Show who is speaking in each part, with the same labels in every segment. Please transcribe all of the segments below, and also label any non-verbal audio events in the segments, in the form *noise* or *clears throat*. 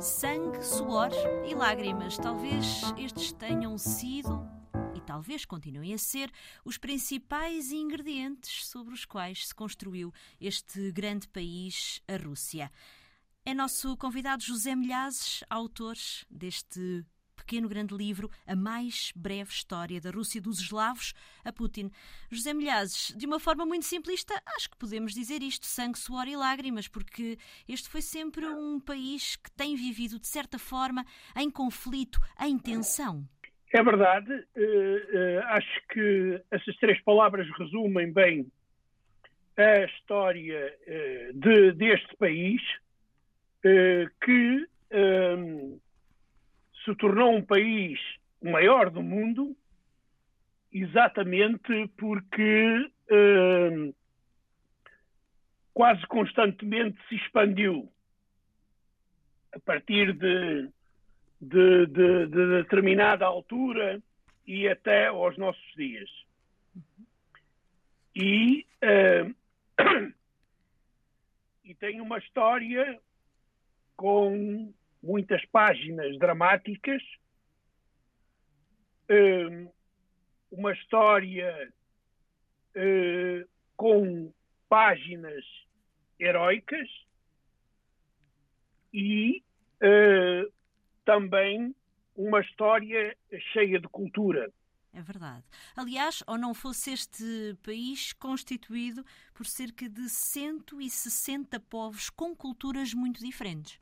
Speaker 1: Sangue, suor e lágrimas. Talvez estes tenham sido e talvez continuem a ser os principais ingredientes sobre os quais se construiu este grande país, a Rússia. É nosso convidado José Milhazes, autor deste pequeno grande livro A Mais Breve História da Rússia dos Eslavos a Putin. José Milhazes, de uma forma muito simplista, acho que podemos dizer isto, sangue, suor e lágrimas, porque este foi sempre um país que tem vivido, de certa forma, em conflito, em tensão.
Speaker 2: É verdade. Uh, uh, acho que essas três palavras resumem bem a história uh, de, deste país, que se tornou um país o maior do mundo exatamente porque uh, quase constantemente se expandiu a partir de, de, de, de, determinada altura e até aos nossos dias. E, uh, *coughs* e tem uma história com muitas páginas dramáticas, hum, uma história hum, com páginas heroicas e hum, também uma história cheia de cultura.
Speaker 1: É verdade. Aliás, ou não fosse este país constituído por cerca de 160 povos com culturas muito diferentes.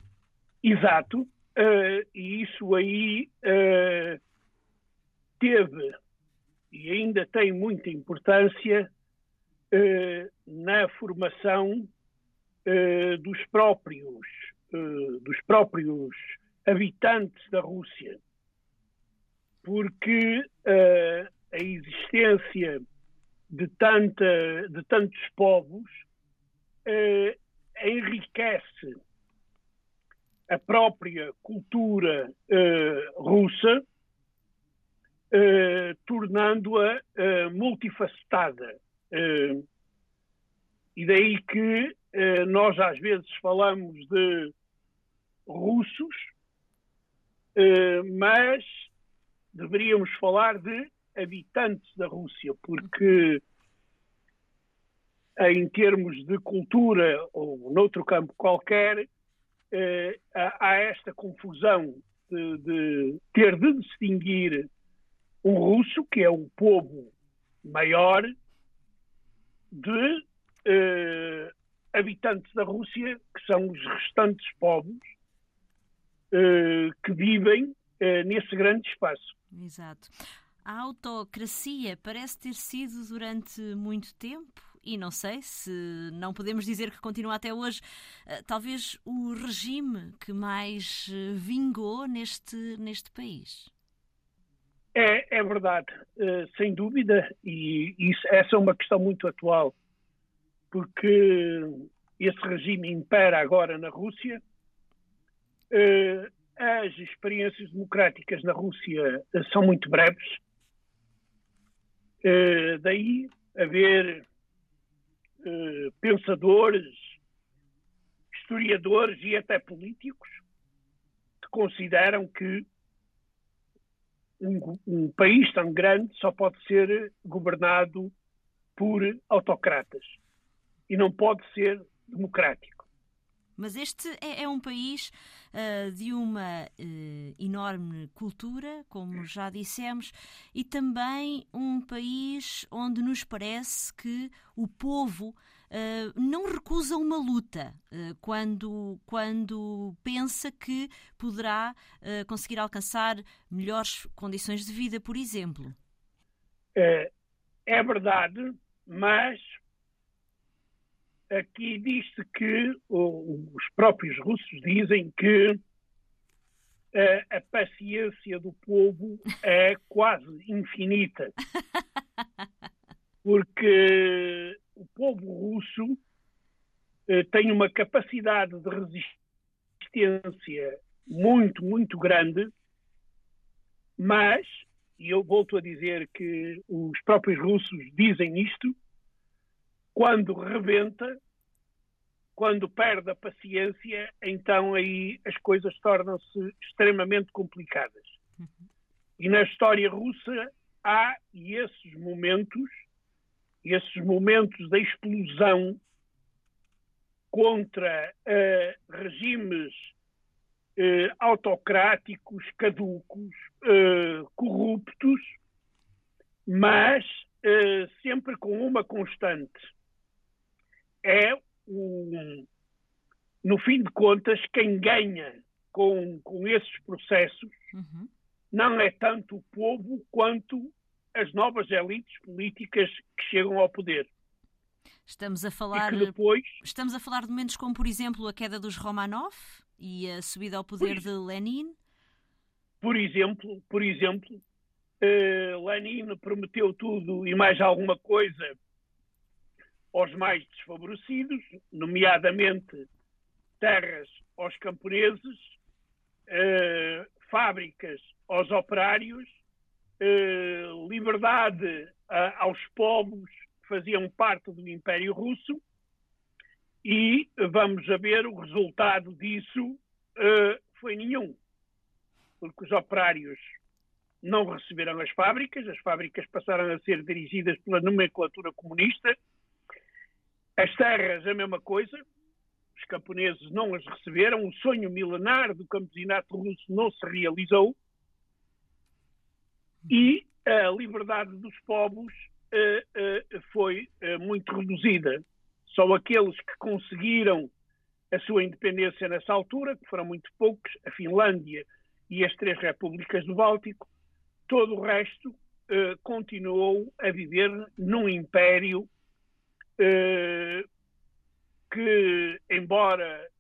Speaker 2: Exato, uh, e isso aí uh, teve e ainda tem muita importância uh, na formação dos próprios dos próprios habitantes da Rússia, porque a existência de tanta de tantos povos enriquece a própria cultura uh, russa, uh, tornando-a uh, multifacetada. e daí que nós às vezes falamos de russos, mas deveríamos falar de habitantes da Rússia, porque em termos de cultura ou noutro campo qualquer, eh, há esta confusão de, de, ter de distinguir o russo, que é o povo maior, de eh, habitantes da Rússia, que são os restantes povos eh, que vivem eh, nesse grande espaço.
Speaker 1: Exato. A autocracia parece ter sido durante muito tempo e não sei se não podemos dizer que continua até hoje, eh, talvez o regime que mais eh, vingou neste, neste país.
Speaker 2: É, é verdade, uh, sem dúvida, e isso, essa é uma questão muito atual, porque esse regime impera agora na Rússia. As experiências democráticas na Rússia são muito breves. Daí haver eh, pensadores, historiadores e até políticos que consideram que um, um, país tão grande só pode ser governado por autocratas e não pode ser democrático.
Speaker 1: Mas este é, é um país uh, de uma uh, enorme cultura, como já dissemos, e também um país onde nos parece que o povo uh, não recusa uma luta quando, quando pensa que poderá conseguir alcançar melhores condições de vida, por exemplo.
Speaker 2: É, é verdade, mas aqui diz-se que os próprios russos dizem que a, a, paciência do povo é quase infinita. Porque o povo russo eh, tem uma capacidade de resistência muito, muito grande, mas, e eu volto a dizer que os próprios russos dizem isto, quando rebenta, quando perde a paciência, então aí as coisas tornam-se extremamente complicadas. E na história russa há esses momentos, esses momentos da explosão contra uh, regimes uh, autocráticos, caducos, uh, corruptos, mas sempre com uma constante. É, um, no fim de contas, quem ganha com, com esses processos uhum. não é tanto o povo quanto as novas elites políticas que chegam ao poder.
Speaker 1: Estamos a falar
Speaker 2: depois,
Speaker 1: estamos a falar de momentos como, por exemplo, a queda dos Romanov e a subida ao poder de Lenin.
Speaker 2: Por exemplo, por exemplo, uh, Lenin prometeu tudo e mais alguma coisa aos mais desfavorecidos, nomeadamente terras aos camponeses, uh, fábricas aos operários, uh, liberdade aos povos faziam parte do Império Russo e vamos ver o resultado disso uh, foi nenhum, porque os operários não receberam as fábricas, as fábricas passaram a ser dirigidas pela nomenclatura comunista, as terras a mesma coisa, os camponeses não as receberam, o sonho milenar do campesinato russo não se realizou. E a liberdade dos povos eh, eh, foi eh, muito reduzida. Só aqueles que conseguiram a sua independência nessa altura, que foram muito poucos, a Finlândia e as três repúblicas do Báltico, todo o resto continuou a viver num império que, embora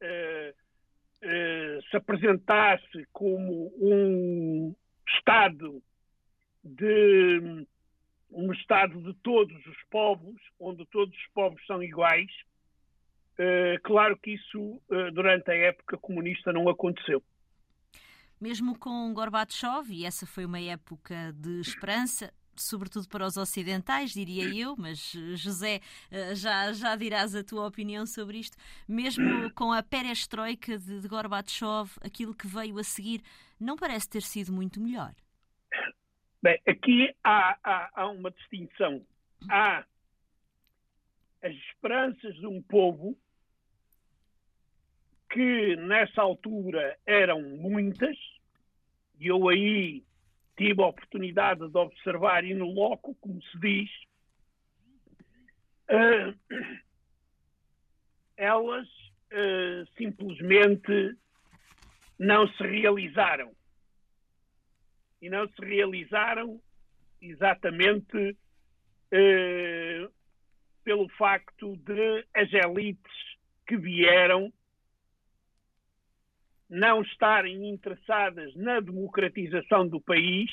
Speaker 2: se apresentasse como um Estado de um Estado de todos os povos, onde todos os povos são iguais. Claro que isso, durante a época comunista, não aconteceu.
Speaker 1: Mesmo com Gorbachev, e essa foi uma época de esperança, sobretudo para os ocidentais, diria eu, mas eh, José, já, já dirás a tua opinião sobre isto. Mesmo *clears throat* com a perestroika de, de Gorbachev, aquilo que veio a seguir não parece ter sido muito melhor.
Speaker 2: Bem, aqui há, há, há uma distinção. Há as esperanças de um povo que nessa altura eram muitas, e eu aí tive a oportunidade de observar e no loco, como se diz, uh, elas uh, simplesmente não se realizaram. E não se realizaram exatamente eh, pelo facto de as elites que vieram não estarem interessadas na democratização do país,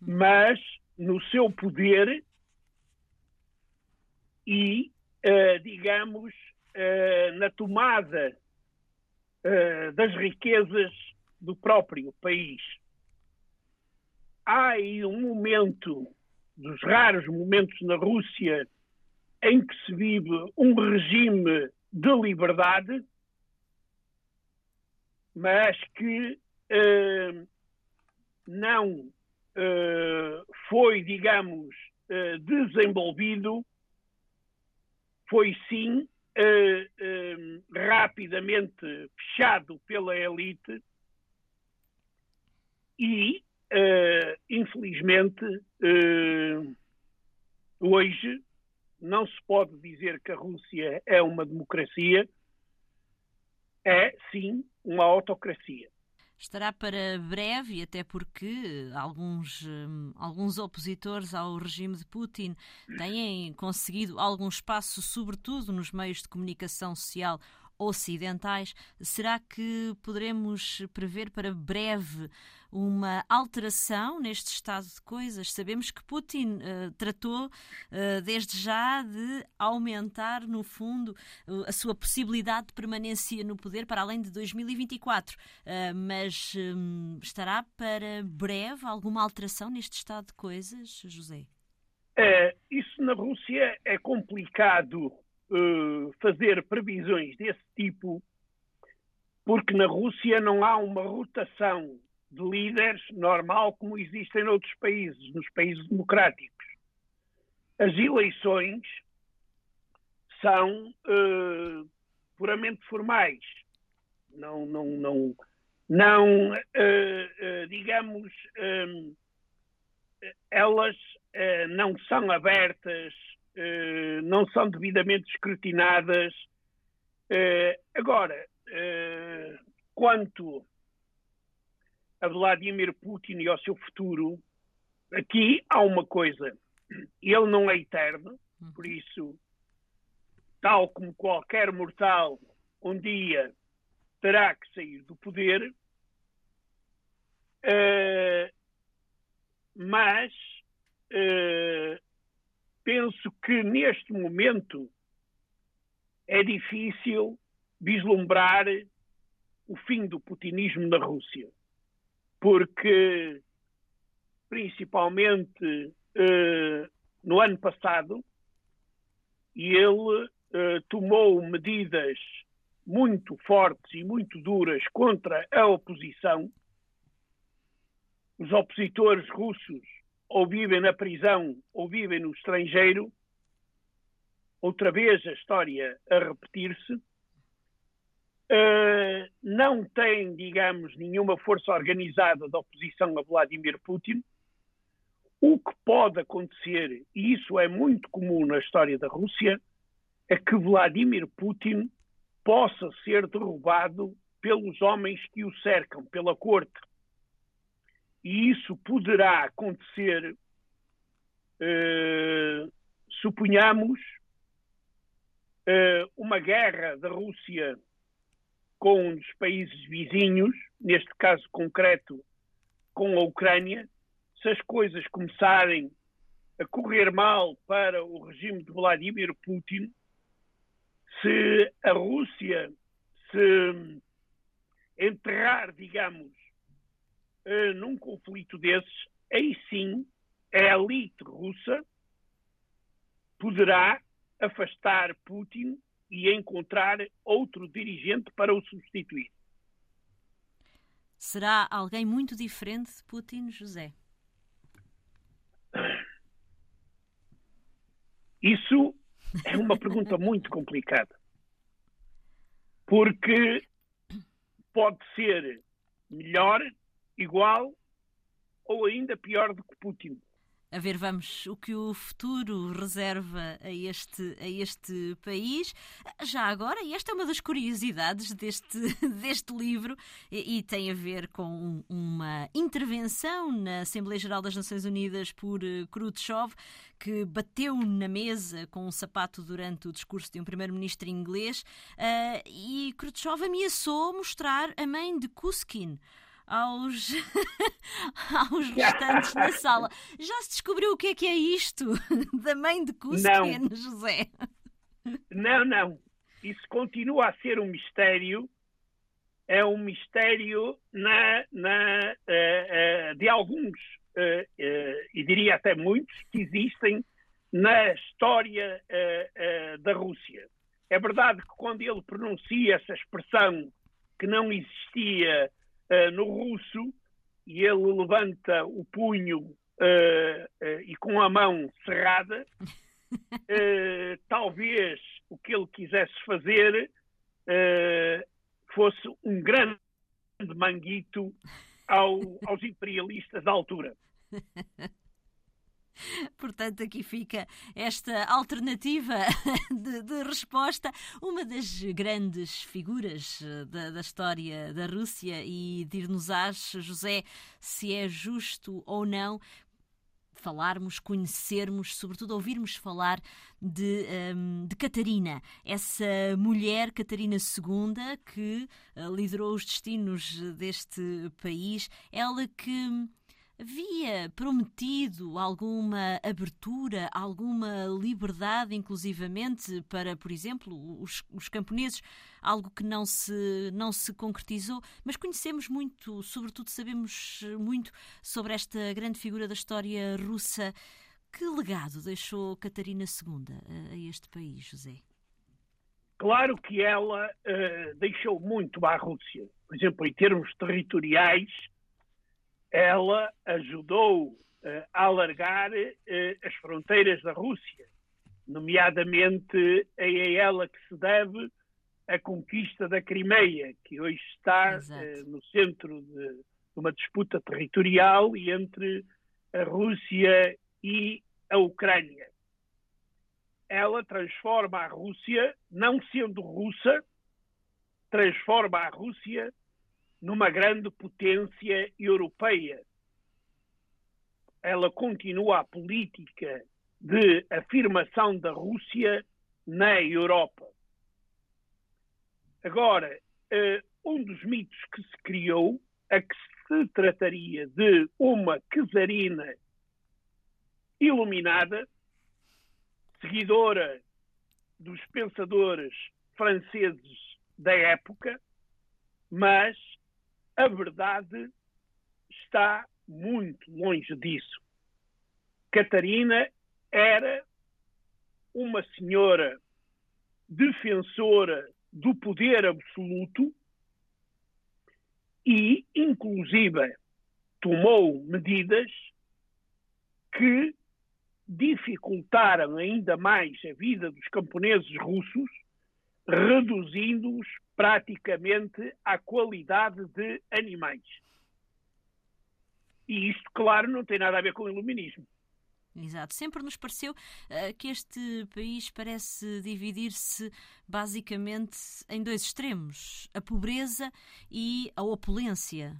Speaker 2: mas no seu poder e, eh, digamos, eh, na tomada eh, das riquezas do próprio país. Há aí um momento, dos raros momentos na Rússia, em que se vive um regime de liberdade, mas que uh, não uh, foi, digamos, uh, desenvolvido, foi sim rapidamente fechado pela elite e, infelizmente, hoje não se pode dizer que a Rússia é uma democracia, é sim uma autocracia.
Speaker 1: Estará para breve, até porque alguns, alguns opositores ao regime de Putin têm conseguido algum espaço, sobretudo nos meios de comunicação social ocidentais. Será que poderemos prever para breve uma alteração neste estado de coisas? Sabemos que Putin uh, tratou uh, desde já de aumentar, no fundo, uh, a sua possibilidade de permanência no poder para além de 2024. mas um, estará para breve alguma alteração neste estado de coisas, José?
Speaker 2: É, isso na Rússia é complicado uh, fazer previsões desse tipo, porque na Rússia não há uma rotação de líderes normal como existe em outros países, nos países democráticos. As eleições são uh, puramente formais. Não, não, não, não uh, uh, digamos, elas não são abertas, não são devidamente escrutinadas. agora, quanto a Vladimir Putin e ao seu futuro, aqui há uma coisa. Ele não é eterno, por isso, tal como qualquer mortal, um dia terá que sair do poder. Uh, mas uh, penso que neste momento é difícil vislumbrar o fim do putinismo na Rússia porque principalmente uh, no ano passado ele uh, tomou medidas muito fortes e muito duras contra a oposição. Os opositores russos ou vivem na prisão ou vivem no estrangeiro. Outra vez a história a repetir-se. Uh, não tem, digamos, nenhuma força organizada de oposição a Vladimir Putin. O que pode acontecer, e isso é muito comum na história da Rússia, é que Vladimir Putin possa ser derrubado pelos homens que o cercam, pela corte. E isso poderá acontecer, uh, suponhamos, uh, uma guerra da Rússia com dos países vizinhos, neste caso concreto com a Ucrânia, se as coisas começarem a correr mal para o regime de Vladimir Putin, se a Rússia se enterrar, digamos, eh, num conflito desses, aí sim a elite russa poderá afastar Putin e encontrar outro dirigente para o substituir.
Speaker 1: Será alguém muito diferente de Putin, José?
Speaker 2: Isso é uma pergunta muito complicada. Porque pode ser melhor, igual ou ainda pior do que Putin
Speaker 1: a ver, vamos, o que o futuro reserva a este, a este país. Já agora, e esta é uma das curiosidades deste, *laughs* deste livro, e, e tem a ver com uma intervenção na Assembleia Geral das Nações Unidas por eh, Khrushchev, que bateu na mesa com um sapato durante o discurso de um primeiro-ministro inglês, uh, e Khrushchev ameaçou mostrar a mãe de Kuskin aos, *laughs* aos restantes na sala. Já se descobriu o que é que é isto *laughs* da mãe de Cusqueno, José?
Speaker 2: Não, não. Isso continua a ser um mistério. É um mistério na, na, uh, uh, de alguns, uh, e diria até muitos, que existem na história da Rússia. É verdade que quando ele pronuncia essa expressão que não existia uh, no russo e ele levanta o punho uh, e com a mão cerrada, *laughs* talvez o que ele quisesse fazer fosse um grande manguito ao, aos imperialistas da altura. *laughs* *laughs*
Speaker 1: Portanto, aqui fica esta alternativa *laughs* de, de resposta. Uma das grandes figuras eh, da, da história da Rússia e dir-nos-ás, José, se é justo ou não falarmos, conhecermos, sobretudo ouvirmos falar de, um, de Catarina, essa mulher, Catarina II, que uh, liderou os destinos deste país, ela que Havia prometido alguma abertura, alguma liberdade, inclusivamente, para, por exemplo, os, os, camponeses, algo que não se, não se concretizou, mas conhecemos muito, sobretudo sabemos muito sobre esta grande figura da história russa. Que legado deixou Catarina II a, a este país, José?
Speaker 2: Claro que ela uh, deixou muito à Rússia. Por exemplo, em termos territoriais, ela ajudou uh, a alargar uh, as fronteiras da Rússia, nomeadamente é a ela que se deve a conquista da Crimeia, que hoje está no centro de, de uma disputa territorial entre a Rússia e a Ucrânia. Ela transforma a Rússia, não sendo russa, transforma a Rússia numa grande potência europeia. Ela continua a política de afirmação da Rússia na Europa. Agora, eh, um dos mitos que se criou a que se trataria de uma czarina iluminada seguidora dos pensadores franceses da época, mas a verdade está muito longe disso. Catarina era uma senhora defensora do poder absoluto e, inclusive, tomou medidas que dificultaram ainda mais a vida dos camponeses russos, reduzindo-os praticamente à qualidade de animais. E isto, claro, não tem nada a ver com o iluminismo.
Speaker 1: Exato. Sempre nos pareceu uh, que este país parece dividir-se basicamente em dois extremos: a pobreza e a opulência.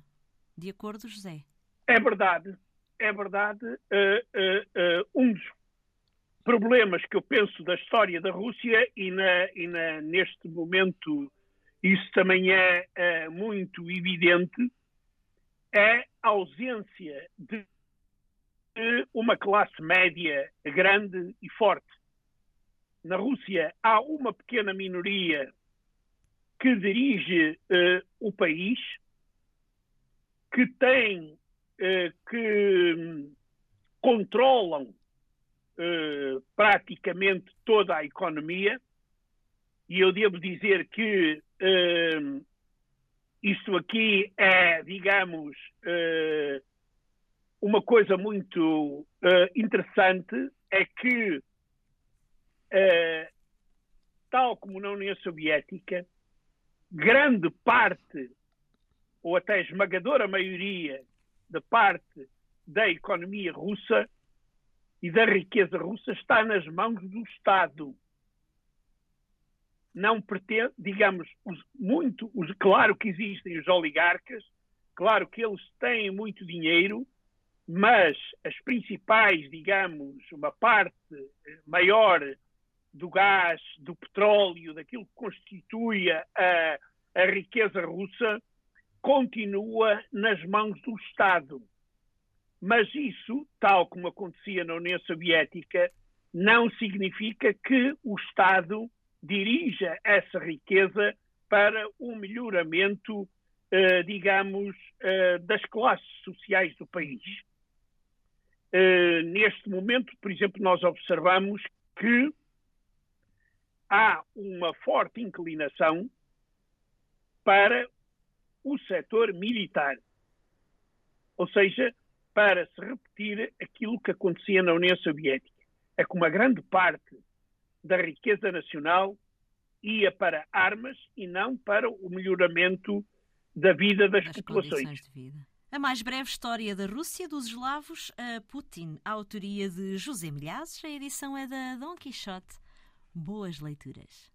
Speaker 1: De acordo, José?
Speaker 2: É verdade é verdade, uh, uh, um dos problemas que eu penso da história da Rússia, e, na, e na, neste momento isso também é muito evidente, é a ausência de uma classe média grande e forte. Na Rússia há uma pequena minoria que dirige o país, que tem eh, que hum, controlam eh, praticamente toda a economia, e eu devo dizer que eh, isto aqui é, digamos, uma coisa muito interessante, é que, tal como na União Soviética, grande parte, ou até esmagadora maioria da parte da economia russa e da riqueza russa está nas mãos do Estado. Não pretende, digamos, os, muito, os, claro que existem os oligarcas, claro que eles têm muito dinheiro, mas as principais, digamos, uma parte maior do gás, do petróleo, daquilo que constitui a, a riqueza russa, continua nas mãos do Estado. Mas isso, tal como acontecia na União Soviética, não significa que o Estado dirija essa riqueza para o melhoramento, eh, digamos, eh, das classes sociais do país. Eh, neste momento, por exemplo, nós observamos que há uma forte inclinação para o setor militar. Ou seja, para se repetir aquilo que acontecia na União Soviética. É que uma grande parte da riqueza nacional ia para armas e não para o melhoramento da vida das, das populações.
Speaker 1: A mais breve história da Rússia dos eslavos a Putin, a autoria de José Milhazes, a edição é da Dom Quixote. Boas leituras.